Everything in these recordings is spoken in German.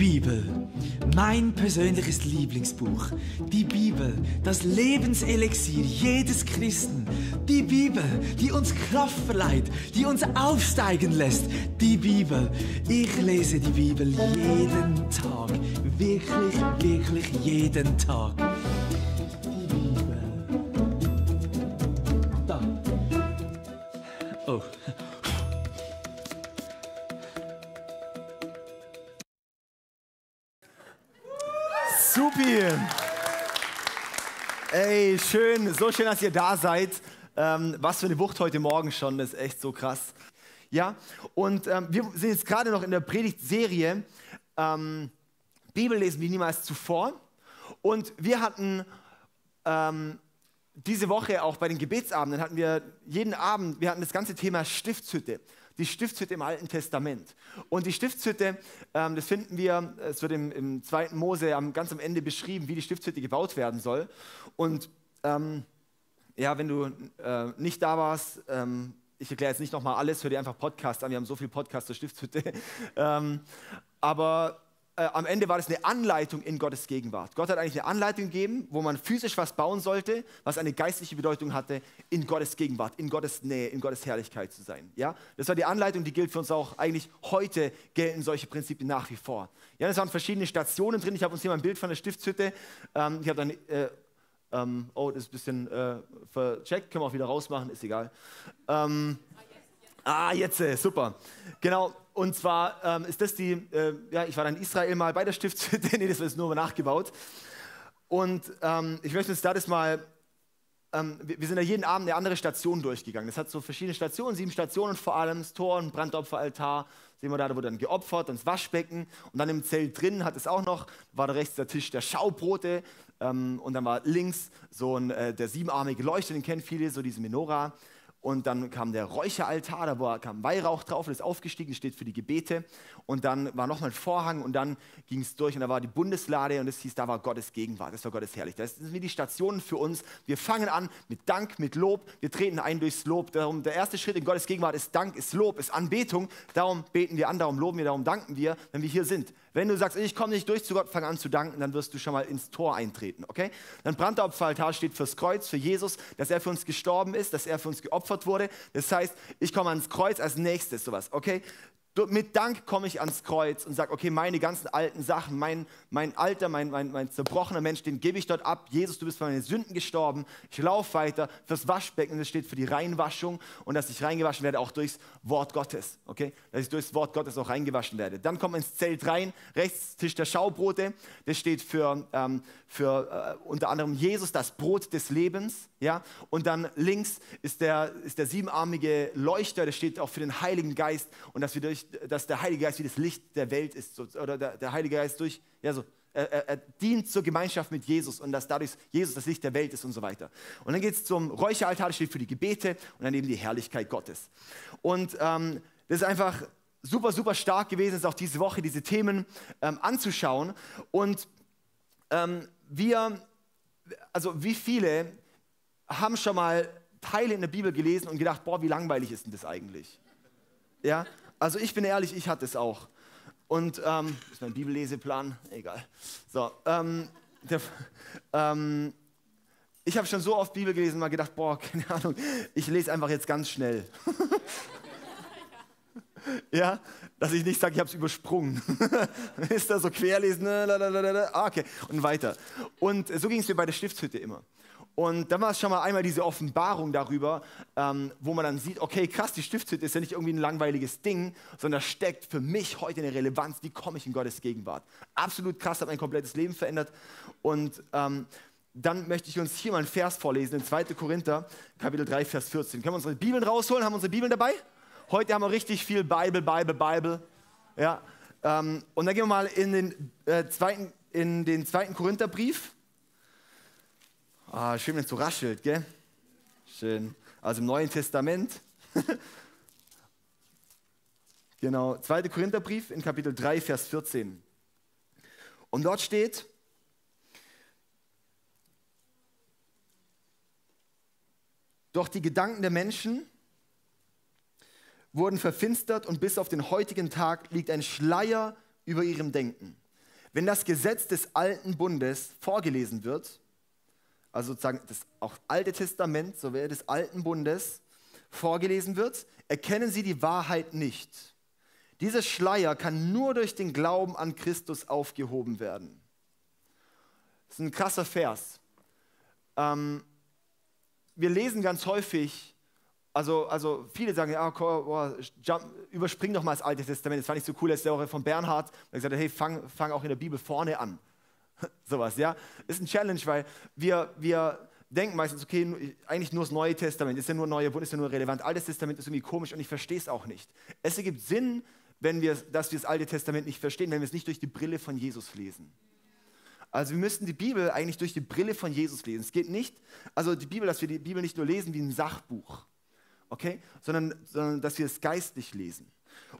Bibel, mein persönliches Lieblingsbuch. Die Bibel, das Lebenselixier jedes Christen. Die Bibel, die uns Kraft verleiht, die uns aufsteigen lässt. Die Bibel. Ich lese die Bibel jeden Tag. Wirklich, wirklich jeden Tag. So schön, dass ihr da seid. Ähm, was für eine Wucht heute Morgen schon, das ist echt so krass. Ja, und ähm, wir sind jetzt gerade noch in der Predigtserie ähm, Bibel lesen wie niemals zuvor. Und wir hatten ähm, diese Woche auch bei den Gebetsabenden, hatten wir jeden Abend, wir hatten das ganze Thema Stiftshütte die Stiftshütte im Alten Testament. Und die Stiftshütte, ähm, das finden wir, es wird im, im 2. Mose am, ganz am Ende beschrieben, wie die Stiftshütte gebaut werden soll. Und ähm, ja, wenn du äh, nicht da warst, ähm, ich erkläre jetzt nicht nochmal alles, hör dir einfach Podcast an, wir haben so viel Podcast zur Stiftshütte. Ähm, aber äh, am Ende war das eine Anleitung in Gottes Gegenwart. Gott hat eigentlich eine Anleitung gegeben, wo man physisch was bauen sollte, was eine geistliche Bedeutung hatte, in Gottes Gegenwart, in Gottes Nähe, in Gottes Herrlichkeit zu sein. Ja? Das war die Anleitung, die gilt für uns auch. Eigentlich heute gelten solche Prinzipien nach wie vor. Ja, es waren verschiedene Stationen drin. Ich habe uns hier mal ein Bild von der Stiftshütte. Ähm, ich habe dann, äh, ähm, oh, das ist ein bisschen äh, vercheckt, können wir auch wieder rausmachen, ist egal. Ähm, ah, jetzt, äh, super. Genau, und zwar ähm, ist das die, äh, ja, ich war dann in Israel mal bei der Stiftshütte, nee, das ist nur nachgebaut. Und ähm, ich möchte uns da das mal, ähm, wir, wir, sind da jeden Abend eine andere Station durchgegangen. Das hat so verschiedene Stationen, sieben Stationen vor allem, das Tor, ein Brandopferaltar, sehen wir da, da wurde dann geopfert, dann das Waschbecken und dann im Zelt drin hat es auch noch, war da rechts der Tisch der Schaubrote ähm, und dann war links so ein, äh, der siebenarmige Leuchter, den kennen viele, so diese Menorah. Und dann kam der Räucheraltar, da kam Weihrauch drauf, das ist aufgestiegen, steht für die Gebete. Und dann war nochmal ein Vorhang und dann ging es durch und da war die Bundeslade und das hieß, da war Gottes Gegenwart, das war Gottes Herrlichkeit. Das sind wie die Stationen für uns. Wir fangen an mit Dank, mit Lob, wir treten ein durchs Lob. Darum, der erste Schritt in Gottes Gegenwart ist Dank, ist Lob, ist Anbetung. Darum beten wir an, darum loben wir, darum danken wir, wenn wir hier sind. Wenn du sagst, ich komme nicht durch zu Gott, fang an zu danken, dann wirst du schon mal ins Tor eintreten, okay? Dann Brandopferaltar steht fürs Kreuz, für Jesus, dass er für uns gestorben ist, dass er für uns geopfert wurde. Das heißt, ich komme ans Kreuz als nächstes, sowas, okay? Mit Dank komme ich ans Kreuz und sage, okay, meine ganzen alten Sachen, mein, mein alter, mein, mein, mein zerbrochener Mensch, den gebe ich dort ab. Jesus, du bist für meine Sünden gestorben. Ich laufe weiter fürs Waschbecken. Das steht für die Reinwaschung und dass ich reingewaschen werde auch durchs Wort Gottes. Okay? Dass ich durchs Wort Gottes auch reingewaschen werde. Dann kommt man ins Zelt rein, rechts Tisch der Schaubrote. Das steht für, ähm, für äh, unter anderem Jesus, das Brot des Lebens. Ja? Und dann links ist der, ist der siebenarmige Leuchter, der steht auch für den Heiligen Geist und dass, wir durch, dass der Heilige Geist wie das Licht der Welt ist. So, oder der, der, Heilige Geist durch, ja so, er, er, dient zur Gemeinschaft mit Jesus und dass dadurch Jesus das Licht der Welt ist und so weiter. Und dann geht es zum Räucheraltar, das steht für die Gebete und dann eben die Herrlichkeit Gottes. Und ähm, das ist einfach super, super stark gewesen, ist auch diese Woche diese Themen ähm, anzuschauen. Und ähm, wir, also wie viele haben schon mal Teile in der Bibel gelesen und gedacht, boah, wie langweilig ist denn das eigentlich? Ja, also ich bin ehrlich, ich hatte es auch. Und ähm, ist mein Bibelleseplan, egal. So, ähm, der, ähm, ich habe schon so oft Bibel gelesen mal gedacht, boah, keine Ahnung, ich lese einfach jetzt ganz schnell. ja, dass ich nicht sage, ich habe es übersprungen. ist da so querlesen, ah, okay, und weiter. Und so ging es mir bei der Stiftshütte immer. Und dann war es schon mal einmal diese Offenbarung darüber, ähm, wo man dann sieht, okay, krass, die Stiftshütte ist ja nicht irgendwie ein langweiliges Ding, sondern steckt für mich heute eine Relevanz, wie komme ich in Gottes Gegenwart. Absolut krass, hat mein komplettes Leben verändert. Und ähm, dann möchte ich uns hier mal einen Vers vorlesen, in 2. Korinther, Kapitel 3, Vers 14. Können wir unsere Bibeln rausholen? Haben wir unsere Bibeln dabei? Heute haben wir richtig viel Bible, Bible, Bible. Ja, ähm, und dann gehen wir mal in den, äh, zweiten, in den zweiten Korintherbrief. Ah, schön, wenn es so raschelt, gell? Schön. Also im Neuen Testament. genau, 2. Korintherbrief in Kapitel 3, Vers 14. Und dort steht, doch die Gedanken der Menschen wurden verfinstert und bis auf den heutigen Tag liegt ein Schleier über ihrem Denken. wenn das Gesetz des alten Bundes vorgelesen wird, also sozusagen das auch Alte Testament, so wäre des alten Bundes, vorgelesen wird, erkennen sie die Wahrheit nicht. Dieser Schleier kann nur durch den Glauben an Christus aufgehoben werden. Das ist ein krasser Vers. Ähm, wir lesen ganz häufig, also, also viele sagen, ja, oh, jump, überspring doch mal das Alte Testament. Das fand ich so cool, letzte Woche von Bernhard, der gesagt hat, hey, fang, fang auch in der Bibel vorne an. Sowas, ja. Ist ein Challenge, weil wir, wir denken meistens, okay, eigentlich nur das Neue Testament, ist ja nur Neue Bund, ist ja nur relevant. Altes Testament ist irgendwie komisch und ich verstehe es auch nicht. Es ergibt Sinn, wenn wir, dass wir das Alte Testament nicht verstehen, wenn wir es nicht durch die Brille von Jesus lesen. Also wir müssten die Bibel eigentlich durch die Brille von Jesus lesen. Es geht nicht, also die Bibel, dass wir die Bibel nicht nur lesen wie ein Sachbuch, okay, sondern, sondern dass wir es geistlich lesen.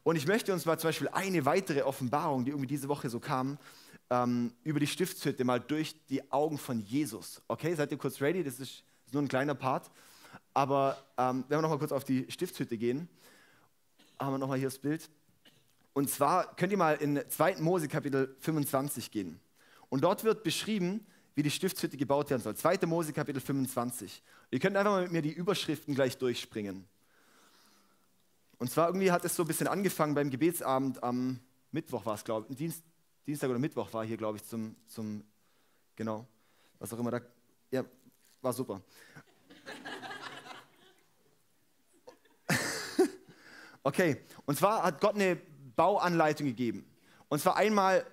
Und ich möchte uns mal zum Beispiel eine weitere Offenbarung, die irgendwie diese Woche so kam, ähm, über die Stiftshütte mal durch die Augen von Jesus. Okay, seid ihr kurz ready? Das ist, nur ein kleiner Part. Aber ähm, wenn wir noch mal kurz auf die Stiftshütte gehen, haben wir noch mal hier das Bild. Und zwar könnt ihr mal in 2. Mose Kapitel 25 gehen. Und dort wird beschrieben, wie die Stiftshütte gebaut werden soll. 2. Mose Kapitel 25. Ihr könnt einfach mal mit mir die Überschriften gleich durchspringen. Und zwar irgendwie hat es so ein bisschen angefangen beim Gebetsabend am Mittwoch war es, glaube ich. Dienst, Dienstag oder Mittwoch war hier, glaube ich, zum, zum, genau, was auch immer da, ja, war super. okay, und zwar hat Gott eine Bauanleitung gegeben. Und zwar einmal,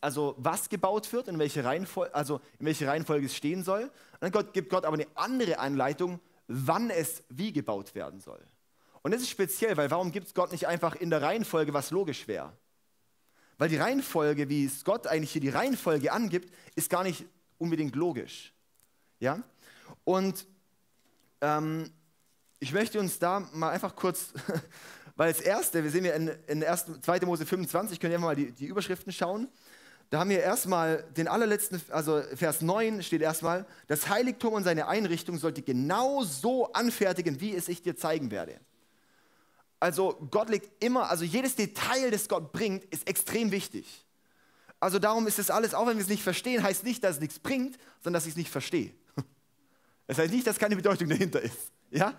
also was gebaut wird, in welche, Reihenfolge, also in welche Reihenfolge es stehen soll. Und dann gibt Gott aber eine andere Anleitung, wann es wie gebaut werden soll. Und das ist speziell, weil warum gibt es Gott nicht einfach in der Reihenfolge, was logisch wäre? Weil die Reihenfolge, wie es Gott eigentlich hier die Reihenfolge angibt, ist gar nicht unbedingt logisch. Ja? Und ähm, ich möchte uns da mal einfach kurz Weil das erste, wir sehen ja in, in 2. Mose 25, können wir mal die, die Überschriften schauen. Da haben wir erstmal den allerletzten, also Vers 9 steht erstmal, das Heiligtum und seine Einrichtung sollte genau so anfertigen, wie es ich dir zeigen werde. Also Gott legt immer, also jedes Detail, das Gott bringt, ist extrem wichtig. Also darum ist es alles, auch wenn wir es nicht verstehen, heißt nicht, dass es nichts bringt, sondern dass ich es nicht verstehe. Es heißt nicht, dass keine Bedeutung dahinter ist. Ja?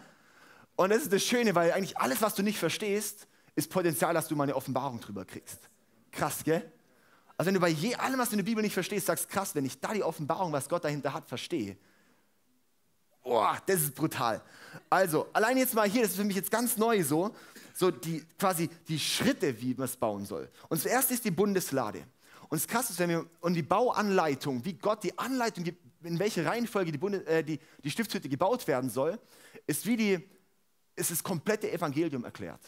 Und das ist das Schöne, weil eigentlich alles, was du nicht verstehst, ist Potenzial, dass du mal eine Offenbarung drüber kriegst. Krass, gell? Also wenn du bei je, allem, was du in der Bibel nicht verstehst, sagst, krass, wenn ich da die Offenbarung, was Gott dahinter hat, verstehe. Boah, das ist brutal. Also, allein jetzt mal hier, das ist für mich jetzt ganz neu so, so die, quasi die Schritte, wie man es bauen soll. Und zuerst ist die Bundeslade. Und das Krasse ist, wenn wir, und die Bauanleitung, wie Gott die Anleitung gibt, in welche Reihenfolge die, Bundes, äh, die, die Stiftshütte gebaut werden soll, ist wie die, ist das komplette Evangelium erklärt.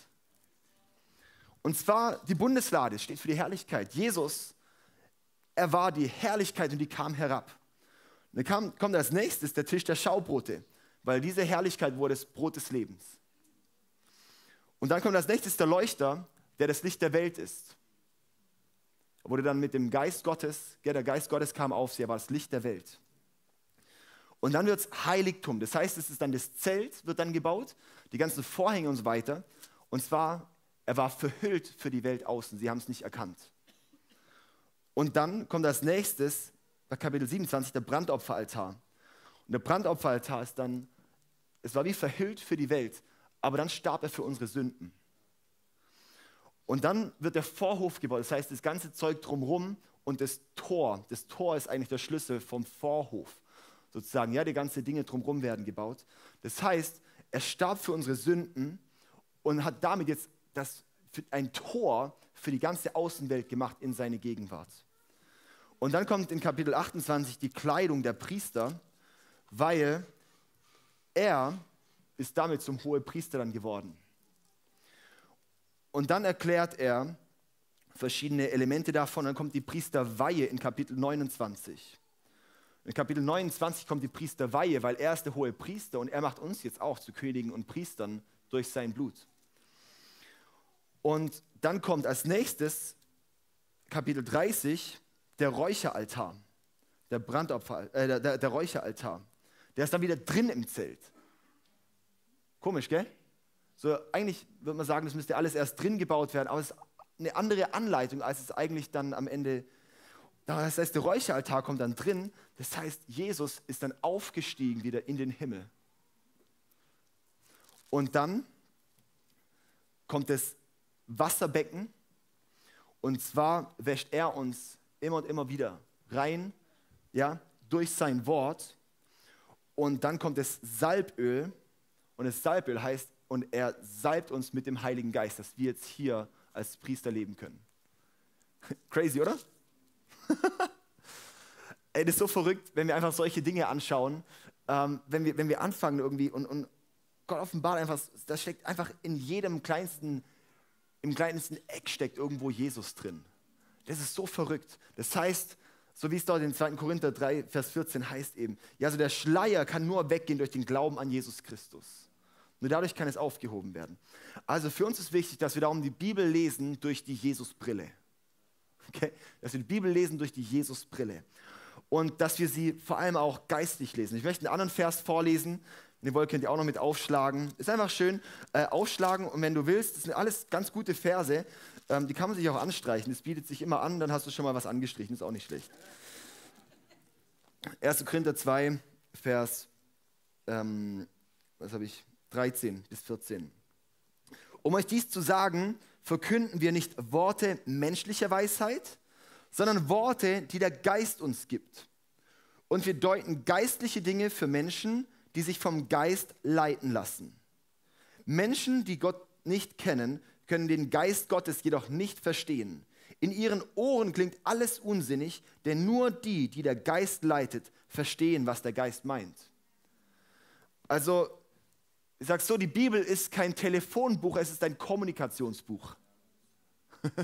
Und zwar die Bundeslade steht für die Herrlichkeit. Jesus, er war die Herrlichkeit und die kam herab. Und dann kam, kommt als nächstes der Tisch der Schaubrote, weil diese Herrlichkeit wurde das Brot des Lebens. Und dann kommt als nächstes der Leuchter, der das Licht der Welt ist. Er wurde dann mit dem Geist Gottes, ja, der Geist Gottes kam auf sie, er war das Licht der Welt. Und dann wird es Heiligtum. Das heißt, es ist dann das Zelt, wird dann gebaut, die ganzen Vorhänge und so weiter. Und zwar, er war verhüllt für die Welt außen. Sie haben es nicht erkannt. Und dann kommt als nächstes, bei Kapitel 27, der Brandopferaltar. Und der Brandopferaltar ist dann, es war wie verhüllt für die Welt, aber dann starb er für unsere Sünden. Und dann wird der Vorhof gebaut, das heißt, das ganze Zeug drumherum und das Tor. Das Tor ist eigentlich der Schlüssel vom Vorhof sozusagen, ja, die ganzen Dinge drumherum werden gebaut. Das heißt, er starb für unsere Sünden und hat damit jetzt das, ein Tor für die ganze Außenwelt gemacht in seine Gegenwart. Und dann kommt in Kapitel 28 die Kleidung der Priester, weil er ist damit zum hohen Priester dann geworden. Und dann erklärt er verschiedene Elemente davon. Dann kommt die Priesterweihe in Kapitel 29. In Kapitel 29 kommt die Priesterweihe, weil er ist der hohe Priester und er macht uns jetzt auch zu Königen und Priestern durch sein Blut. Und dann kommt als nächstes Kapitel 30 der Räucheraltar, der Brandopfer, äh, der, der, der Räucheraltar. Der ist dann wieder drin im Zelt. Komisch, gell? So, eigentlich würde man sagen, das müsste alles erst drin gebaut werden, aber es ist eine andere Anleitung, als es eigentlich dann am Ende Das heißt, der Räucheraltar kommt dann drin. Das heißt, Jesus ist dann aufgestiegen wieder in den Himmel. Und dann kommt das Wasserbecken. Und zwar wäscht er uns immer und immer wieder rein, ja, durch sein Wort. Und dann kommt das Salböl. Und das Salböl heißt, und er salbt uns mit dem Heiligen Geist, dass wir jetzt hier als Priester leben können. Crazy, oder? Ey, das ist so verrückt, wenn wir einfach solche Dinge anschauen, ähm, wenn, wir, wenn wir anfangen irgendwie und, und Gott offenbart einfach, da steckt einfach in jedem kleinsten, im kleinsten Eck steckt irgendwo Jesus drin. Das ist so verrückt. Das heißt, so wie es dort in 2. Korinther 3, Vers 14 heißt eben, ja, also der Schleier kann nur weggehen durch den Glauben an Jesus Christus. Nur dadurch kann es aufgehoben werden. Also für uns ist wichtig, dass wir darum die Bibel lesen durch die Jesusbrille. Okay? Dass wir die Bibel lesen durch die Jesusbrille. Und dass wir sie vor allem auch geistlich lesen. Ich möchte einen anderen Vers vorlesen. Den wollt, könnt ihr auch noch mit aufschlagen. Ist einfach schön. Äh, aufschlagen und wenn du willst, das sind alles ganz gute Verse. Ähm, die kann man sich auch anstreichen. Das bietet sich immer an, dann hast du schon mal was angestrichen. Ist auch nicht schlecht. 1. Korinther 2, Vers, ähm, was habe ich? 13 bis 14. Um euch dies zu sagen, verkünden wir nicht Worte menschlicher Weisheit, sondern Worte, die der Geist uns gibt. Und wir deuten geistliche Dinge für Menschen, die sich vom Geist leiten lassen. Menschen, die Gott nicht kennen, können den Geist Gottes jedoch nicht verstehen. In ihren Ohren klingt alles unsinnig, denn nur die, die der Geist leitet, verstehen, was der Geist meint. Also ich sage so, die Bibel ist kein Telefonbuch, es ist ein Kommunikationsbuch.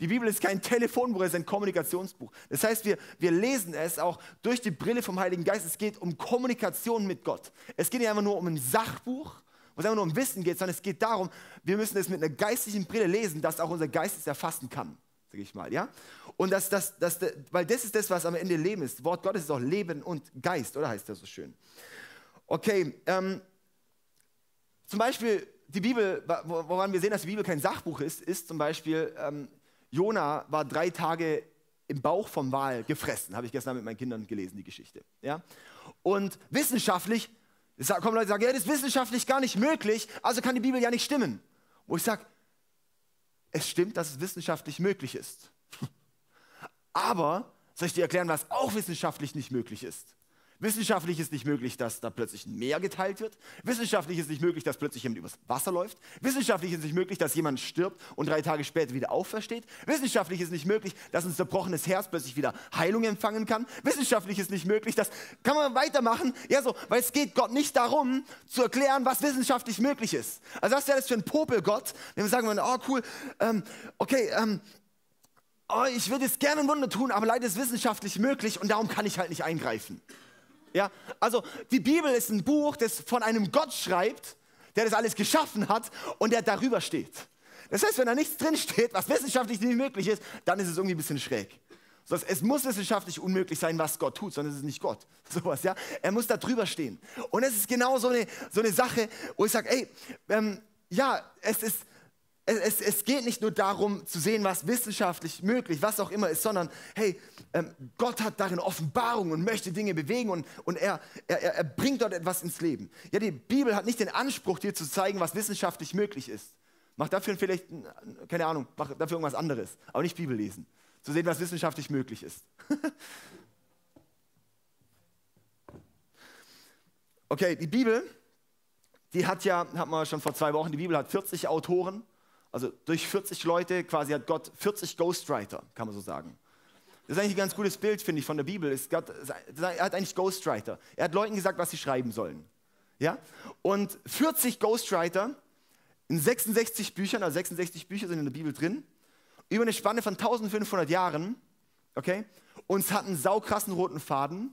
Die Bibel ist kein Telefonbuch, es ist ein Kommunikationsbuch. Das heißt, wir, wir lesen es auch durch die Brille vom Heiligen Geist. Es geht um Kommunikation mit Gott. Es geht nicht einfach nur um ein Sachbuch, es einfach nur um Wissen geht, sondern es geht darum, wir müssen es mit einer geistlichen Brille lesen, dass auch unser Geist es erfassen kann, sage ich mal. Ja? Und das, das, das, weil das ist das, was am Ende Leben ist. Wort Gottes ist auch Leben und Geist, oder heißt das so schön? Okay, ähm, zum Beispiel die Bibel, woran wir sehen, dass die Bibel kein Sachbuch ist, ist zum Beispiel, ähm, Jona war drei Tage im Bauch vom Wal gefressen. Habe ich gestern mit meinen Kindern gelesen, die Geschichte. Ja? Und wissenschaftlich, kommen Leute und sagen, ja, das ist wissenschaftlich gar nicht möglich, also kann die Bibel ja nicht stimmen. Wo ich sage, es stimmt, dass es wissenschaftlich möglich ist. Aber soll ich dir erklären, was auch wissenschaftlich nicht möglich ist? Wissenschaftlich ist nicht möglich, dass da plötzlich ein Meer geteilt wird. Wissenschaftlich ist nicht möglich, dass plötzlich jemand übers Wasser läuft. Wissenschaftlich ist nicht möglich, dass jemand stirbt und drei Tage später wieder aufersteht. Wissenschaftlich ist nicht möglich, dass ein zerbrochenes Herz plötzlich wieder Heilung empfangen kann. Wissenschaftlich ist nicht möglich, dass kann man weitermachen. Ja so, weil es geht Gott nicht darum zu erklären, was wissenschaftlich möglich ist. Also was wäre das für ein Popelgott, wenn wir sagen, oh cool, ähm, okay, ähm, oh, ich würde jetzt gerne ein Wunder tun, aber leider ist es wissenschaftlich möglich und darum kann ich halt nicht eingreifen. Ja, also die Bibel ist ein Buch, das von einem Gott schreibt, der das alles geschaffen hat und der darüber steht. Das heißt, wenn da nichts drin steht, was wissenschaftlich nicht möglich ist, dann ist es irgendwie ein bisschen schräg. Es muss wissenschaftlich unmöglich sein, was Gott tut, sondern es ist nicht Gott. Sowas, ja? Er muss da drüber stehen. Und es ist genau so eine, so eine Sache, wo ich sage, ey, ähm, ja, es ist, es, es, geht nicht nur darum zu sehen, was wissenschaftlich möglich, was auch immer ist, sondern hey, ähm, Gott hat darin Offenbarung und möchte Dinge bewegen und, und er, er, er bringt dort etwas ins Leben. Ja, die Bibel hat nicht den Anspruch, dir zu zeigen, was wissenschaftlich möglich ist. Mach dafür vielleicht, keine Ahnung, mach dafür irgendwas anderes, aber nicht Bibel lesen. Zu sehen, was wissenschaftlich möglich ist. okay, die Bibel, die hat ja, hat man schon vor zwei Wochen, die Bibel hat 40 Autoren also durch 40 Leute quasi hat Gott 40 Ghostwriter, kann man so sagen. Das ist eigentlich ein ganz gutes Bild, finde ich, von der Bibel. Gott, er hat eigentlich Ghostwriter. Er hat Leuten gesagt, was sie schreiben sollen. Ja? Und 40 Ghostwriter in 66 Büchern, also 66 Bücher sind in der Bibel drin, über eine Spanne von 1500 Jahren, okay? Und es hat einen saukrassen roten Faden.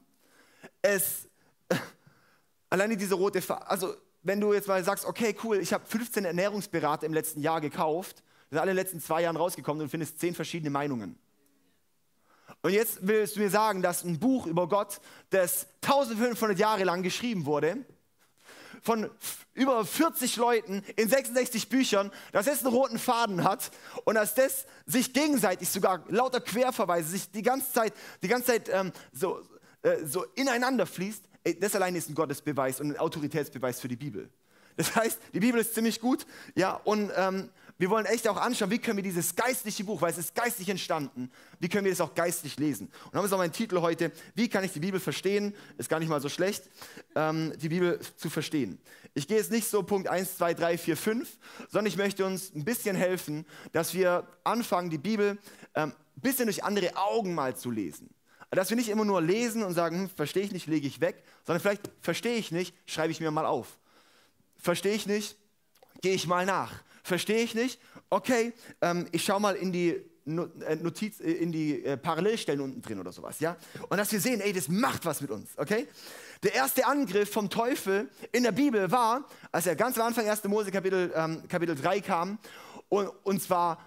Es, alleine diese rote Faden, also wenn du jetzt mal sagst, okay, cool, ich habe 15 Ernährungsberater im letzten Jahr gekauft, sind alle letzten zwei Jahren rausgekommen und findest zehn verschiedene Meinungen. Und jetzt willst du mir sagen, dass ein Buch über Gott, das 1500 Jahre lang geschrieben wurde, von über 40 Leuten in 66 Büchern, dass es einen roten Faden hat und dass das sich gegenseitig sogar lauter Querverweise sich die ganze Zeit, die ganze Zeit ähm, so, äh, so ineinander fließt, das allein ist ein Gottesbeweis und ein Autoritätsbeweis für die Bibel. Das heißt, die Bibel ist ziemlich gut, ja, und ähm, wir wollen echt auch anschauen, wie können wir dieses geistliche Buch, weil es ist geistlich entstanden, wie können wir das auch geistlich lesen. Und haben wir auch meinen Titel heute, wie kann ich die Bibel verstehen? Ist gar nicht mal so schlecht, ähm, die Bibel zu verstehen. Ich gehe jetzt nicht so Punkt 1, 2, 3, 4, 5, sondern ich möchte uns ein bisschen helfen, dass wir anfangen, die Bibel ähm, ein bisschen durch andere Augen mal zu lesen. Dass wir nicht immer nur lesen und sagen, hm, verstehe ich nicht, lege ich weg, sondern vielleicht verstehe ich nicht, schreibe ich mir mal auf. Verstehe ich nicht, gehe ich mal nach. Verstehe ich nicht? Okay, ähm, ich schaue mal in die äh, Notiz, äh, in die äh, Parallelstellen unten drin oder sowas, ja? Und dass wir sehen, ey, das macht was mit uns, okay? Der erste Angriff vom Teufel in der Bibel war, als er ganz am Anfang 1. Mose Kapitel, ähm, Kapitel 3 kam, und, und zwar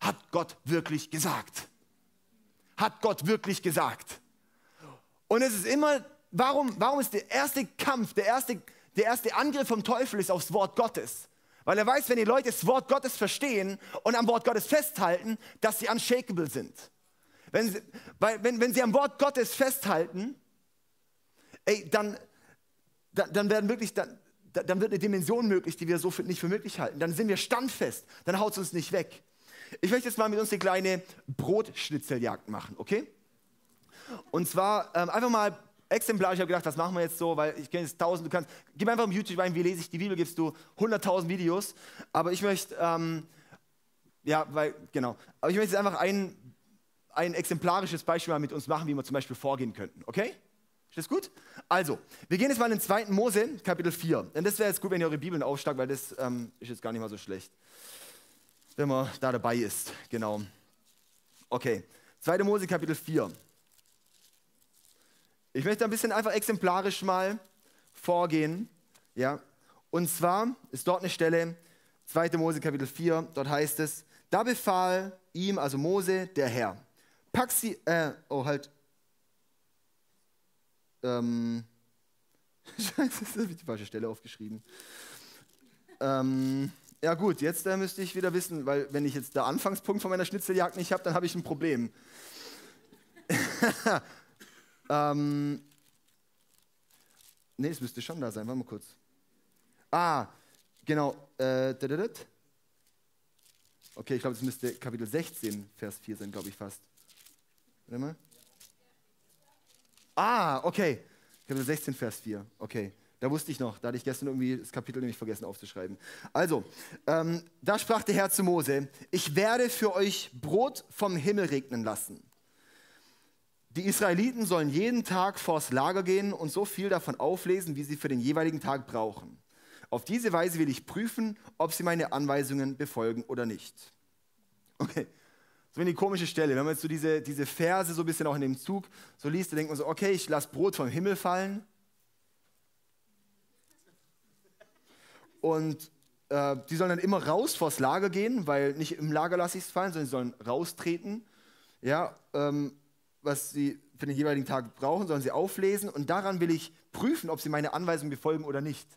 hat Gott wirklich gesagt. Hat Gott wirklich gesagt. Und es ist immer, warum, warum ist der erste Kampf, der erste, der erste Angriff vom Teufel ist aufs Wort Gottes? Weil er weiß, wenn die Leute das Wort Gottes verstehen und am Wort Gottes festhalten, dass sie unshakable sind. Wenn sie, weil, wenn, wenn sie am Wort Gottes festhalten, ey, dann, dann, dann werden wirklich, dann, dann wird eine Dimension möglich, die wir so für, nicht für möglich halten. Dann sind wir standfest, dann haut es uns nicht weg. Ich möchte jetzt mal mit uns eine kleine Brotschnitzeljagd machen, okay? Und zwar ähm, einfach mal exemplarisch, ich habe gedacht, das machen wir jetzt so, weil ich kenne jetzt tausend, du kannst, gib einfach im YouTube ein, wie lese ich die Bibel, gibst du 100.000 Videos, aber ich möchte, ähm, ja, weil, genau, aber ich möchte jetzt einfach ein, ein exemplarisches Beispiel mal mit uns machen, wie wir zum Beispiel vorgehen könnten, okay? Ist das gut? Also, wir gehen jetzt mal in den 2. Mose, Kapitel 4. Denn das wäre jetzt gut, wenn ihr eure Bibeln aufschlagt, weil das ähm, ist jetzt gar nicht mal so schlecht. Wenn man da dabei ist, genau. Okay, 2. Mose, Kapitel 4. Ich möchte ein bisschen einfach exemplarisch mal vorgehen. Ja? Und zwar ist dort eine Stelle, 2. Mose Kapitel 4, dort heißt es, da befahl ihm, also Mose, der Herr, pack sie, äh, oh halt, ähm, scheiße, das habe ich die falsche Stelle aufgeschrieben. Ähm, ja gut, jetzt äh, müsste ich wieder wissen, weil wenn ich jetzt den Anfangspunkt von meiner Schnitzeljagd nicht habe, dann habe ich ein Problem. Ähm, ne, es müsste schon da sein. Warte mal kurz. Ah, genau. Äh, okay, ich glaube, es müsste Kapitel 16, Vers 4 sein, glaube ich fast. Warte mal. Ah, okay. Kapitel 16, Vers 4. Okay. Da wusste ich noch, da hatte ich gestern irgendwie das Kapitel nämlich vergessen aufzuschreiben. Also, ähm, da sprach der Herr zu Mose, ich werde für euch Brot vom Himmel regnen lassen. Die Israeliten sollen jeden Tag vors Lager gehen und so viel davon auflesen, wie sie für den jeweiligen Tag brauchen. Auf diese Weise will ich prüfen, ob sie meine Anweisungen befolgen oder nicht. Okay, so eine komische Stelle. Wenn man jetzt so diese, diese Verse so ein bisschen auch in dem Zug so liest, dann denkt man so, okay, ich lasse Brot vom Himmel fallen. Und äh, die sollen dann immer raus vors Lager gehen, weil nicht im Lager lasse ich es fallen, sondern sie sollen raustreten. Ja, ähm, was sie für den jeweiligen Tag brauchen, sollen sie auflesen und daran will ich prüfen, ob sie meine Anweisungen befolgen oder nicht.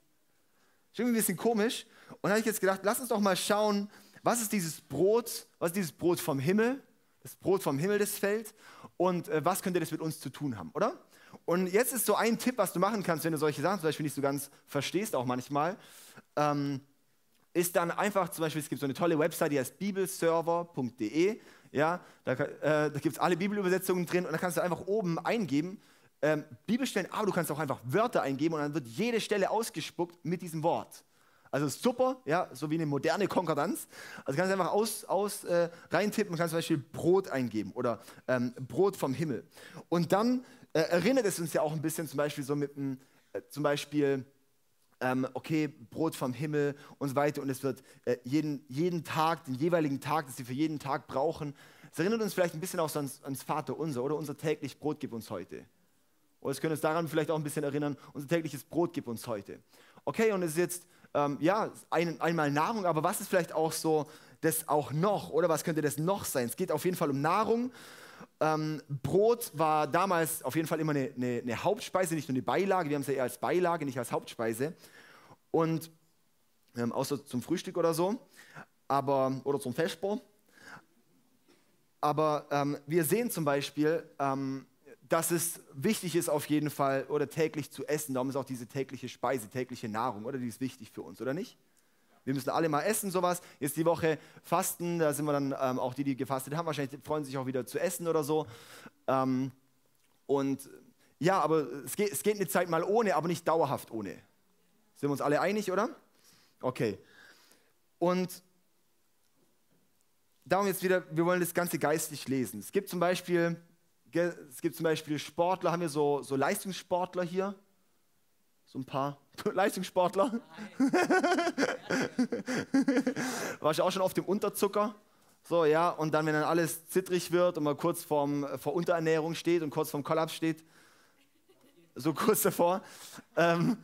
Ist irgendwie ein bisschen komisch. Und da habe ich jetzt gedacht, lass uns doch mal schauen, was ist dieses Brot, was ist dieses Brot vom Himmel, das Brot vom Himmel, das fällt, und äh, was könnte das mit uns zu tun haben, oder? Und jetzt ist so ein Tipp, was du machen kannst, wenn du solche Sachen zum Beispiel nicht so ganz verstehst, auch manchmal, ähm, ist dann einfach, zum Beispiel, es gibt so eine tolle Website, die heißt bibelserver.de ja, da, äh, da gibt es alle Bibelübersetzungen drin und da kannst du einfach oben eingeben, ähm, Bibelstellen, aber du kannst auch einfach Wörter eingeben und dann wird jede Stelle ausgespuckt mit diesem Wort. Also super, ja, so wie eine moderne Konkordanz. Also kannst du einfach aus, aus äh, reintippen und kannst zum Beispiel Brot eingeben oder ähm, Brot vom Himmel. Und dann äh, erinnert es uns ja auch ein bisschen zum Beispiel so mit einem, äh, zum Beispiel ähm, okay, Brot vom Himmel und so weiter. Und es wird äh, jeden, jeden Tag, den jeweiligen Tag, das sie für jeden Tag brauchen. Es erinnert uns vielleicht ein bisschen auch ans, ans Vater unser, oder? Unser täglich Brot gib uns heute. Oder es könnte uns daran vielleicht auch ein bisschen erinnern, unser tägliches Brot gib uns heute. Okay, und es ist jetzt, ähm, ja, ein, einmal Nahrung, aber was ist vielleicht auch so das auch noch, oder was könnte das noch sein? Es geht auf jeden Fall um Nahrung ähm, Brot war damals auf jeden Fall immer eine, eine, eine, Hauptspeise, nicht nur eine Beilage. Wir haben es ja eher als Beilage, nicht als Hauptspeise. Und ähm, außer zum Frühstück oder so, aber, oder zum Vesper. Aber ähm, wir sehen zum Beispiel, ähm, dass es wichtig ist, auf jeden Fall oder täglich zu essen. Darum ist auch diese tägliche Speise, tägliche Nahrung, oder? Die ist wichtig für uns, oder nicht? Wir müssen alle mal essen, sowas. Jetzt die Woche Fasten, da sind wir dann ähm, auch die, die gefastet haben, wahrscheinlich freuen sich auch wieder zu essen oder so. Ähm, und ja, aber es geht, es geht eine Zeit mal ohne, aber nicht dauerhaft ohne. Sind wir uns alle einig, oder? Okay. Und darum jetzt wieder, wir wollen das Ganze geistlich lesen. Es gibt zum Beispiel es gibt zum Beispiel Sportler, haben wir so, so Leistungssportler hier? So ein paar Leistungssportler? War ich auch schon auf dem Unterzucker? So, ja, und dann, wenn dann alles zittrig wird und man kurz vorm, vor Unterernährung steht und kurz vorm Kollaps steht, so kurz davor, ähm,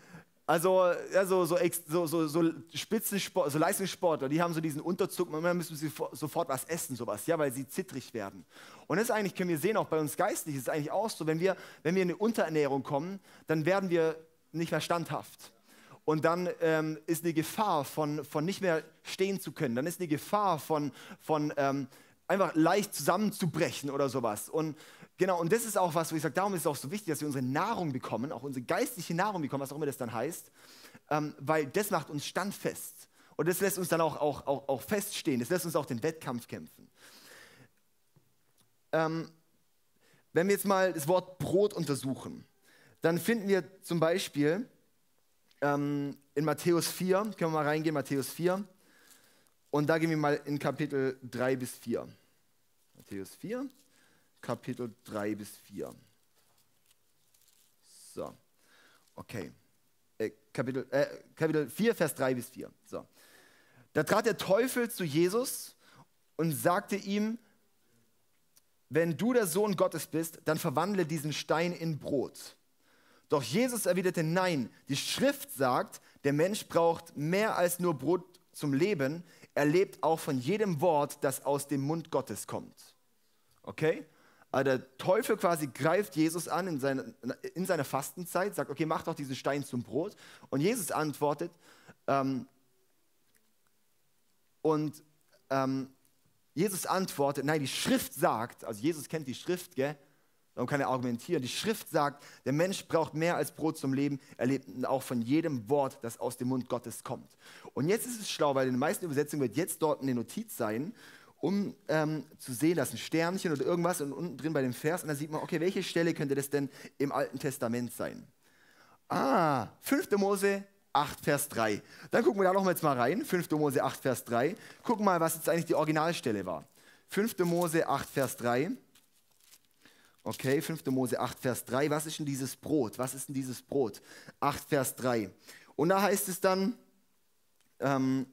also ja, so, so, so, so, so Spitzensport, so Leistungssportler, die haben so diesen Unterzug, manchmal müssen sie sofort was essen, sowas, ja, weil sie zittrig werden. Und das eigentlich können wir sehen, auch bei uns geistlich ist es eigentlich auch so, wenn wir, wenn wir in eine Unterernährung kommen, dann werden wir nicht mehr standhaft. Und dann ähm, ist eine Gefahr von, von nicht mehr stehen zu können. Dann ist eine Gefahr von, von ähm, einfach leicht zusammenzubrechen oder sowas. Und Genau, und das ist auch was, wo ich sage, darum ist es auch so wichtig, dass wir unsere Nahrung bekommen, auch unsere geistliche Nahrung bekommen, was auch immer das dann heißt, ähm, weil das macht uns standfest. Und das lässt uns dann auch, auch, auch, auch feststehen, das lässt uns auch den Wettkampf kämpfen. Ähm, wenn wir jetzt mal das Wort Brot untersuchen, dann finden wir zum Beispiel ähm, in Matthäus 4, können wir mal reingehen, Matthäus 4, und da gehen wir mal in Kapitel 3 bis 4. Matthäus 4. Kapitel 3 bis 4. So, okay. Äh, Kapitel, äh, Kapitel 4, Vers 3 bis 4. So. Da trat der Teufel zu Jesus und sagte ihm, wenn du der Sohn Gottes bist, dann verwandle diesen Stein in Brot. Doch Jesus erwiderte, nein, die Schrift sagt, der Mensch braucht mehr als nur Brot zum Leben, er lebt auch von jedem Wort, das aus dem Mund Gottes kommt. Okay? Also der Teufel quasi greift Jesus an in, seine, in seiner Fastenzeit, sagt, okay, mach doch diesen Stein zum Brot. Und Jesus antwortet, ähm, und ähm, Jesus antwortet, nein, die Schrift sagt, also Jesus kennt die Schrift, gell? Darum kann er argumentieren. Die Schrift sagt, der Mensch braucht mehr als Brot zum Leben. Er lebt auch von jedem Wort, das aus dem Mund Gottes kommt. Und jetzt ist es schlau, weil in den meisten Übersetzungen wird jetzt dort eine Notiz sein um ähm, zu sehen, dass ein Sternchen oder irgendwas und unten drin bei dem Vers und dann sieht man, okay, welche Stelle könnte das denn im Alten Testament sein? Ah, 5. Mose 8, Vers 3. Dann gucken wir da noch jetzt mal rein. 5. Mose 8, Vers 3. Gucken mal, was jetzt eigentlich die Originalstelle war. 5. Mose 8, Vers 3. Okay, 5. Mose 8, Vers 3. Was ist denn dieses Brot? Was ist denn dieses Brot? 8, Vers 3. Und da heißt es dann, ähm,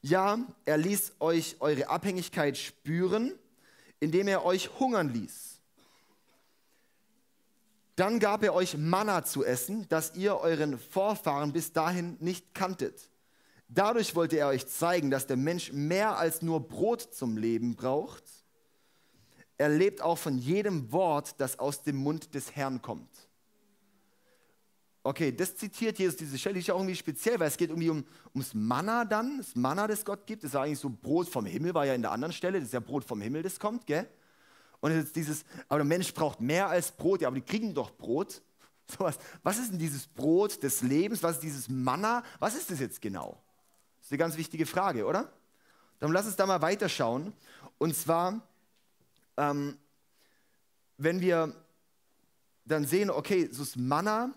ja, er ließ euch eure Abhängigkeit spüren, indem er euch hungern ließ. Dann gab er euch Manna zu essen, das ihr euren Vorfahren bis dahin nicht kanntet. Dadurch wollte er euch zeigen, dass der Mensch mehr als nur Brot zum Leben braucht. Er lebt auch von jedem Wort, das aus dem Mund des Herrn kommt. Okay, das zitiert Jesus, diese Stelle, die ist ja auch irgendwie speziell, weil es geht irgendwie um, ums Manna dann, das Manna, das Gott gibt. Das ist eigentlich so Brot vom Himmel, war ja in der anderen Stelle, das ist ja Brot vom Himmel, das kommt, gell? Und jetzt dieses, aber der Mensch braucht mehr als Brot, ja, aber die kriegen doch Brot. So was, was ist denn dieses Brot des Lebens? Was ist dieses Manna? Was ist das jetzt genau? Das ist eine ganz wichtige Frage, oder? Dann lass uns da mal weiterschauen. Und zwar, ähm, wenn wir dann sehen, okay, so das Manna,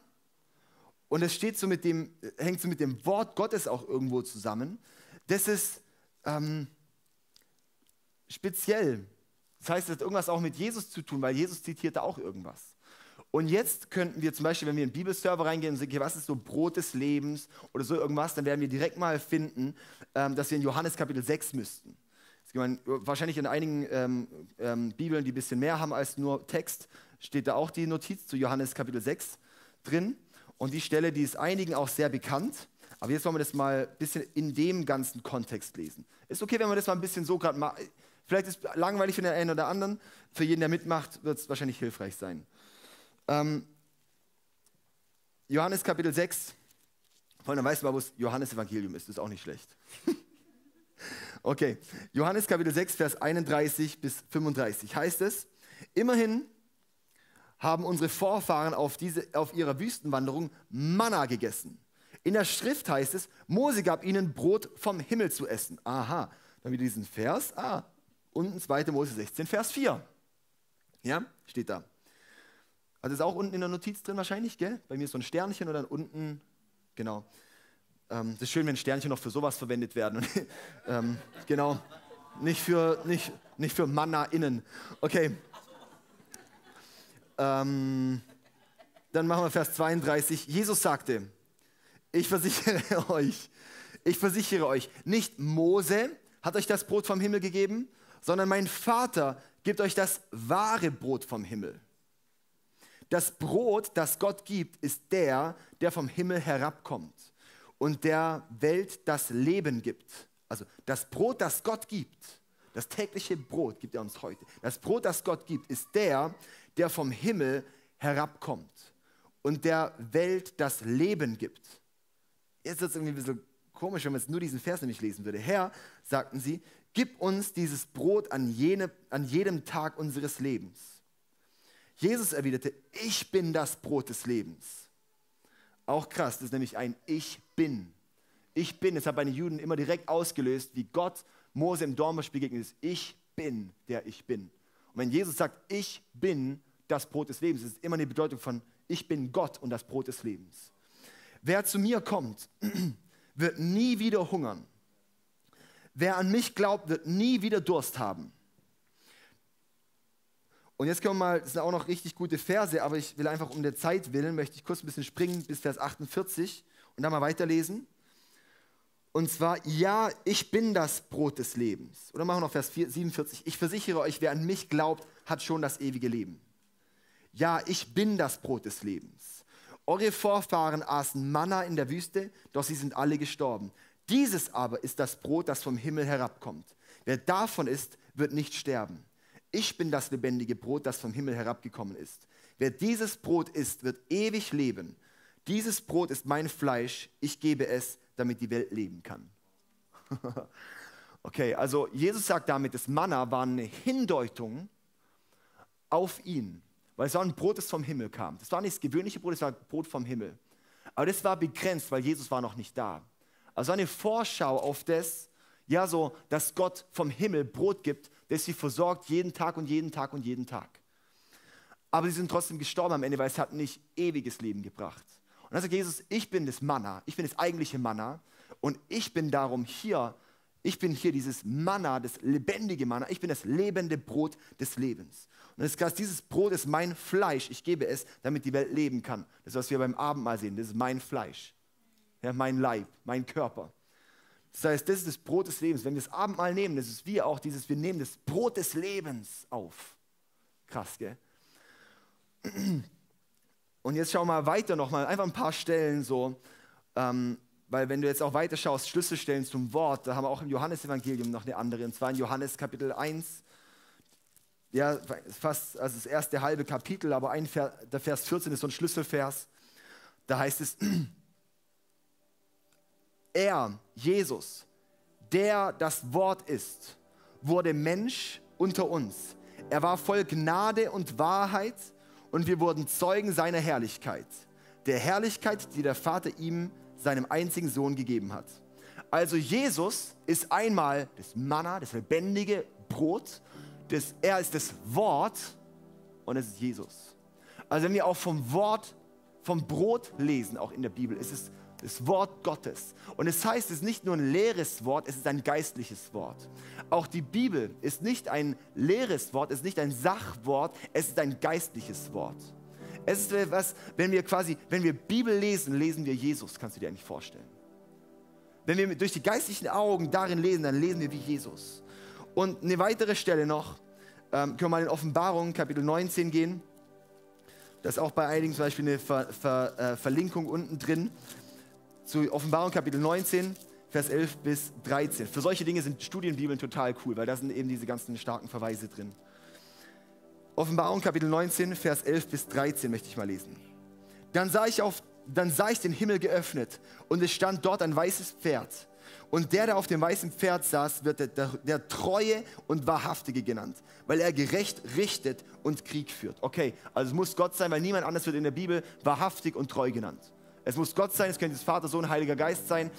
und es steht so mit dem, hängt so mit dem Wort Gottes auch irgendwo zusammen. Das ist ähm, speziell. Das heißt, es hat irgendwas auch mit Jesus zu tun, weil Jesus zitiert da auch irgendwas. Und jetzt könnten wir zum Beispiel, wenn wir in den Bibelserver reingehen und sagen, okay, was ist so Brot des Lebens oder so irgendwas, dann werden wir direkt mal finden, ähm, dass wir in Johannes Kapitel 6 müssten. Meine, wahrscheinlich in einigen ähm, ähm, Bibeln, die ein bisschen mehr haben als nur Text, steht da auch die Notiz zu Johannes Kapitel 6 drin. Und die Stelle, die ist einigen auch sehr bekannt. Aber jetzt wollen wir das mal ein bisschen in dem ganzen Kontext lesen. Ist okay, wenn wir das mal ein bisschen so gerade machen. Vielleicht ist es langweilig für den einen oder anderen. Für jeden, der mitmacht, wird es wahrscheinlich hilfreich sein. Ähm, Johannes Kapitel 6, Vor allem, dann weißt du mal, wo das Johannesevangelium ist. Das ist auch nicht schlecht. okay, Johannes Kapitel 6, Vers 31 bis 35 heißt es, immerhin haben unsere Vorfahren auf, diese, auf ihrer Wüstenwanderung Manna gegessen. In der Schrift heißt es, Mose gab ihnen Brot vom Himmel zu essen. Aha, dann wieder diesen Vers. Ah, unten 2. Mose 16, Vers 4. Ja, steht da. Also ist auch unten in der Notiz drin wahrscheinlich, gell? Bei mir ist so ein Sternchen und dann unten, genau. Ähm, das ist schön, wenn Sternchen noch für sowas verwendet werden. ähm, genau. Nicht für, nicht, nicht für Manna innen. Okay. Ähm, dann machen wir Vers 32. Jesus sagte, ich versichere euch, ich versichere euch, nicht Mose hat euch das Brot vom Himmel gegeben, sondern mein Vater gibt euch das wahre Brot vom Himmel. Das Brot, das Gott gibt, ist der, der vom Himmel herabkommt und der Welt das Leben gibt. Also das Brot, das Gott gibt, das tägliche Brot gibt er uns heute. Das Brot, das Gott gibt, ist der, der vom Himmel herabkommt und der Welt das Leben gibt. Jetzt wird es irgendwie ein bisschen komisch, wenn man jetzt nur diesen Vers nämlich lesen würde. Herr, sagten sie, gib uns dieses Brot an, jene, an jedem Tag unseres Lebens. Jesus erwiderte, ich bin das Brot des Lebens. Auch krass, das ist nämlich ein Ich bin. Ich bin, das hat bei den Juden immer direkt ausgelöst, wie Gott Mose im Dornbusch begegnet ist. Ich bin, der ich bin. Und wenn Jesus sagt, ich bin das Brot des Lebens, ist es immer eine Bedeutung von, ich bin Gott und das Brot des Lebens. Wer zu mir kommt, wird nie wieder hungern. Wer an mich glaubt, wird nie wieder Durst haben. Und jetzt können wir mal, das sind auch noch richtig gute Verse, aber ich will einfach um der Zeit willen, möchte ich kurz ein bisschen springen bis Vers 48 und dann mal weiterlesen. Und zwar, ja, ich bin das Brot des Lebens. Oder machen wir noch Vers 47. Ich versichere euch, wer an mich glaubt, hat schon das ewige Leben. Ja, ich bin das Brot des Lebens. Eure Vorfahren aßen Manna in der Wüste, doch sie sind alle gestorben. Dieses aber ist das Brot, das vom Himmel herabkommt. Wer davon isst, wird nicht sterben. Ich bin das lebendige Brot, das vom Himmel herabgekommen ist. Wer dieses Brot isst, wird ewig leben. Dieses Brot ist mein Fleisch. Ich gebe es, damit die Welt leben kann. okay, also Jesus sagt damit, das Manna war eine Hindeutung auf ihn, weil es war ein Brot, das vom Himmel kam. Das war nicht das gewöhnliche Brot, es war Brot vom Himmel. Aber das war begrenzt, weil Jesus war noch nicht da. Also eine Vorschau auf das, ja so, dass Gott vom Himmel Brot gibt, das sie versorgt jeden Tag und jeden Tag und jeden Tag. Aber sie sind trotzdem gestorben am Ende, weil es hat nicht ewiges Leben gebracht. Und dann sagt Jesus, ich bin das Manna, ich bin das eigentliche Manna und ich bin darum hier, ich bin hier dieses Manna, das lebendige Manna, ich bin das lebende Brot des Lebens. Und ist krass, dieses Brot ist mein Fleisch, ich gebe es, damit die Welt leben kann. Das ist, was wir beim Abendmahl sehen, das ist mein Fleisch, ja, mein Leib, mein Körper. Das heißt, das ist das Brot des Lebens. Wenn wir das Abendmahl nehmen, das ist wie auch dieses, wir nehmen das Brot des Lebens auf. Krass, gell? Und jetzt schau mal weiter nochmal, einfach ein paar Stellen so, ähm, weil wenn du jetzt auch weiter schaust, Schlüsselstellen zum Wort, da haben wir auch im Johannesevangelium noch eine andere, und zwar in Johannes Kapitel 1, ja, fast also das erste halbe Kapitel, aber ein Vers, der Vers 14 ist so ein Schlüsselvers, da heißt es, er, Jesus, der das Wort ist, wurde Mensch unter uns. Er war voll Gnade und Wahrheit und wir wurden Zeugen seiner Herrlichkeit. Der Herrlichkeit, die der Vater ihm, seinem einzigen Sohn, gegeben hat. Also Jesus ist einmal das Manna, das lebendige Brot. Das, er ist das Wort und es ist Jesus. Also wenn wir auch vom Wort, vom Brot lesen, auch in der Bibel, ist es das Wort Gottes. Und es heißt, es ist nicht nur ein leeres Wort, es ist ein geistliches Wort. Auch die Bibel ist nicht ein leeres Wort, es ist nicht ein Sachwort, es ist ein geistliches Wort. Es ist was, wenn wir quasi, wenn wir Bibel lesen, lesen wir Jesus, kannst du dir eigentlich vorstellen. Wenn wir durch die geistlichen Augen darin lesen, dann lesen wir wie Jesus. Und eine weitere Stelle noch, ähm, können wir mal in Offenbarung, Kapitel 19 gehen. Da ist auch bei einigen zum Beispiel eine Ver, Ver, äh, Verlinkung unten drin zu Offenbarung Kapitel 19, Vers 11 bis 13. Für solche Dinge sind Studienbibeln total cool, weil da sind eben diese ganzen starken Verweise drin. Offenbarung Kapitel 19, Vers 11 bis 13 möchte ich mal lesen. Dann sah ich, auf, dann sah ich den Himmel geöffnet und es stand dort ein weißes Pferd. Und der, der auf dem weißen Pferd saß, wird der, der, der, Treue und Wahrhaftige genannt, weil er gerecht richtet und Krieg führt. Okay, also es muss Gott sein, weil niemand anders wird in der Bibel wahrhaftig und treu genannt. Es muss Gott sein, es könnte das Vater, Sohn, Heiliger Geist sein.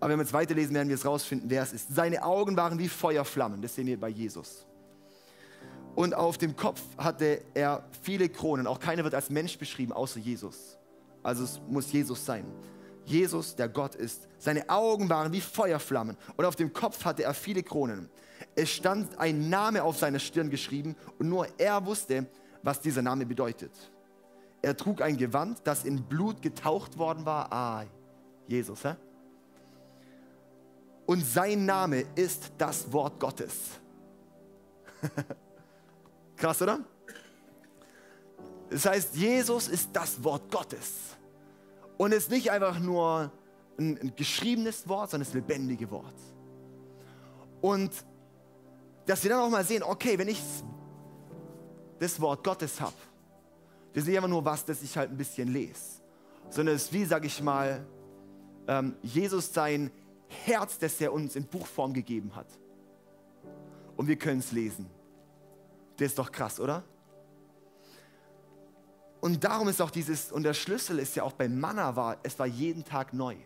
Aber wenn wir jetzt weiterlesen, werden wir es rausfinden, wer es ist. Seine Augen waren wie Feuerflammen, das sehen wir bei Jesus. Und auf dem Kopf hatte er viele Kronen. Auch keiner wird als Mensch beschrieben, außer Jesus. Also es muss Jesus sein. Jesus, der Gott ist. Seine Augen waren wie Feuerflammen und auf dem Kopf hatte er viele Kronen. Es stand ein Name auf seiner Stirn geschrieben und nur er wusste, was dieser Name bedeutet. Er trug ein Gewand, das in Blut getaucht worden war. Ah, Jesus, hä? Und sein Name ist das Wort Gottes. Krass, oder? Das heißt, Jesus ist das Wort Gottes. Und es ist nicht einfach nur ein, ein geschriebenes Wort, sondern das lebendige Wort. Und dass wir dann auch mal sehen, okay, wenn ich das Wort Gottes habe, das ist nicht einfach nur was, das ich halt ein bisschen lese, sondern es ist wie, sage ich mal, ähm, Jesus sein Herz, das er uns in Buchform gegeben hat. Und wir können es lesen. Das ist doch krass, oder? Und darum ist auch dieses, und der Schlüssel ist ja auch beim Manna war, es war jeden Tag neu.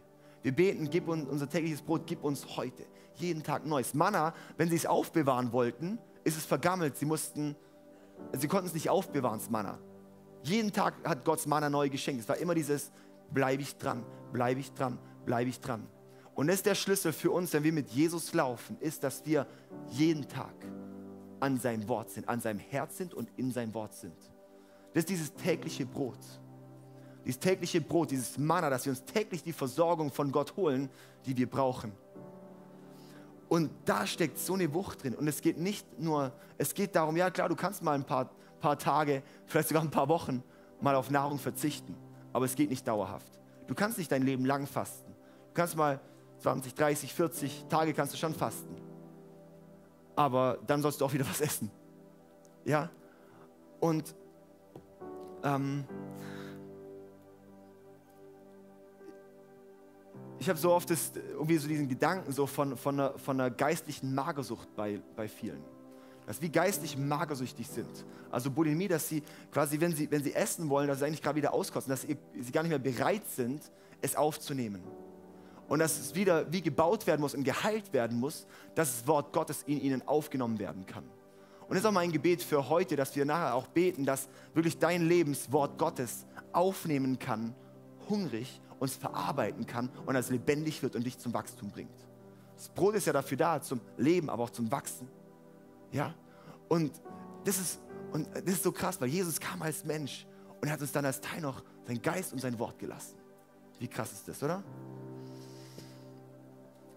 Wir beten, gib uns unser tägliches Brot, gib uns heute. Jeden Tag neues. Manna, wenn sie es aufbewahren wollten, ist es vergammelt. Sie mussten, sie konnten es nicht aufbewahren, das Manna. Jeden Tag hat Gottes Manna neu geschenkt. Es war immer dieses, bleibe ich dran, bleibe ich dran, bleibe ich dran. Und das ist der Schlüssel für uns, wenn wir mit Jesus laufen, ist, dass wir jeden Tag an seinem Wort sind, an seinem Herz sind und in seinem Wort sind. Das ist dieses tägliche Brot. Dieses tägliche Brot, dieses Manna, dass wir uns täglich die Versorgung von Gott holen, die wir brauchen. Und da steckt so eine Wucht drin. Und es geht nicht nur, es geht darum, ja klar, du kannst mal ein paar, paar Tage, vielleicht sogar ein paar Wochen mal auf Nahrung verzichten. Aber es geht nicht dauerhaft. Du kannst nicht dein Leben lang fasten. Du kannst mal 20, 30, 40 Tage kannst du schon fasten. Aber dann sollst du auch wieder was essen. Ja? Und ähm, ich habe so oft das, irgendwie so diesen Gedanken so von, von, einer, von einer geistlichen Magersucht bei, bei vielen. Dass wie geistlich magersüchtig sind. Also Bulimie, dass sie quasi, wenn sie, wenn sie essen wollen, dass sie eigentlich gerade wieder auskosten, dass sie, sie gar nicht mehr bereit sind, es aufzunehmen. Und dass es wieder wie gebaut werden muss und geheilt werden muss, dass das Wort Gottes in ihnen aufgenommen werden kann. Und das ist auch mein Gebet für heute, dass wir nachher auch beten, dass wirklich dein Lebenswort Gottes aufnehmen kann, hungrig, uns verarbeiten kann und als lebendig wird und dich zum Wachstum bringt. Das Brot ist ja dafür da, zum Leben, aber auch zum Wachsen. Ja? Und das ist, und das ist so krass, weil Jesus kam als Mensch und hat uns dann als Teil noch sein Geist und sein Wort gelassen. Wie krass ist das, oder?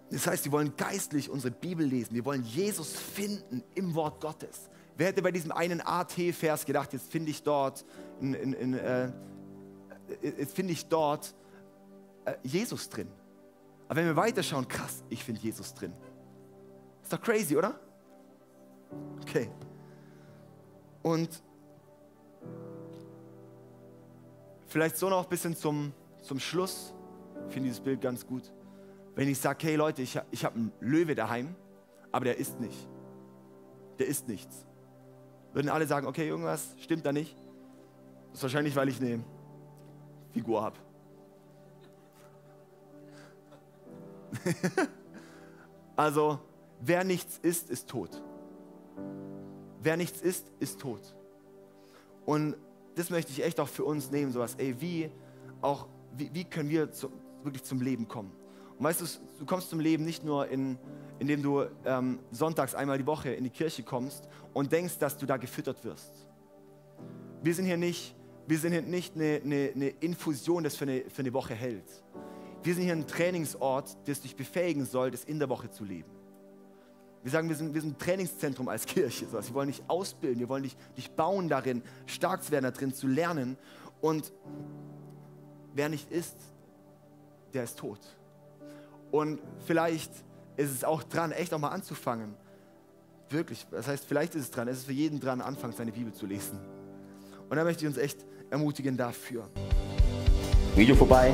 Das heißt, wir wollen geistlich unsere Bibel lesen. Wir wollen Jesus finden im Wort Gottes. Wer hätte bei diesem einen AT-Vers gedacht, jetzt finde ich dort, in, in, in, äh, jetzt finde ich dort äh, Jesus drin. Aber wenn wir weiterschauen, krass, ich finde Jesus drin. Ist doch crazy, oder? Okay. Und vielleicht so noch ein bisschen zum, zum Schluss. Ich finde dieses Bild ganz gut. Wenn ich sage, hey Leute, ich, ich habe einen Löwe daheim, aber der isst nicht. Der isst nichts. Würden alle sagen, okay, irgendwas stimmt da nicht? Das ist wahrscheinlich, weil ich eine Figur habe. also, wer nichts isst, ist tot. Wer nichts isst, ist tot. Und das möchte ich echt auch für uns nehmen, sowas, ey, wie auch, wie, wie können wir zu, wirklich zum Leben kommen? Und weißt du, du kommst zum Leben nicht nur, in, indem du ähm, sonntags einmal die Woche in die Kirche kommst und denkst, dass du da gefüttert wirst. Wir sind hier nicht, wir sind hier nicht eine, eine, eine Infusion, das für eine, für eine Woche hält. Wir sind hier ein Trainingsort, das dich befähigen soll, das in der Woche zu leben. Wir sagen, wir sind, wir sind ein Trainingszentrum als Kirche. Wir wollen dich ausbilden, wir wollen dich, dich bauen darin, stark zu werden darin, zu lernen. Und wer nicht isst, der ist tot. Und vielleicht ist es auch dran, echt nochmal anzufangen. Wirklich, das heißt, vielleicht ist es dran, es ist für jeden dran, anfangen, seine Bibel zu lesen. Und da möchte ich uns echt ermutigen dafür. Video vorbei,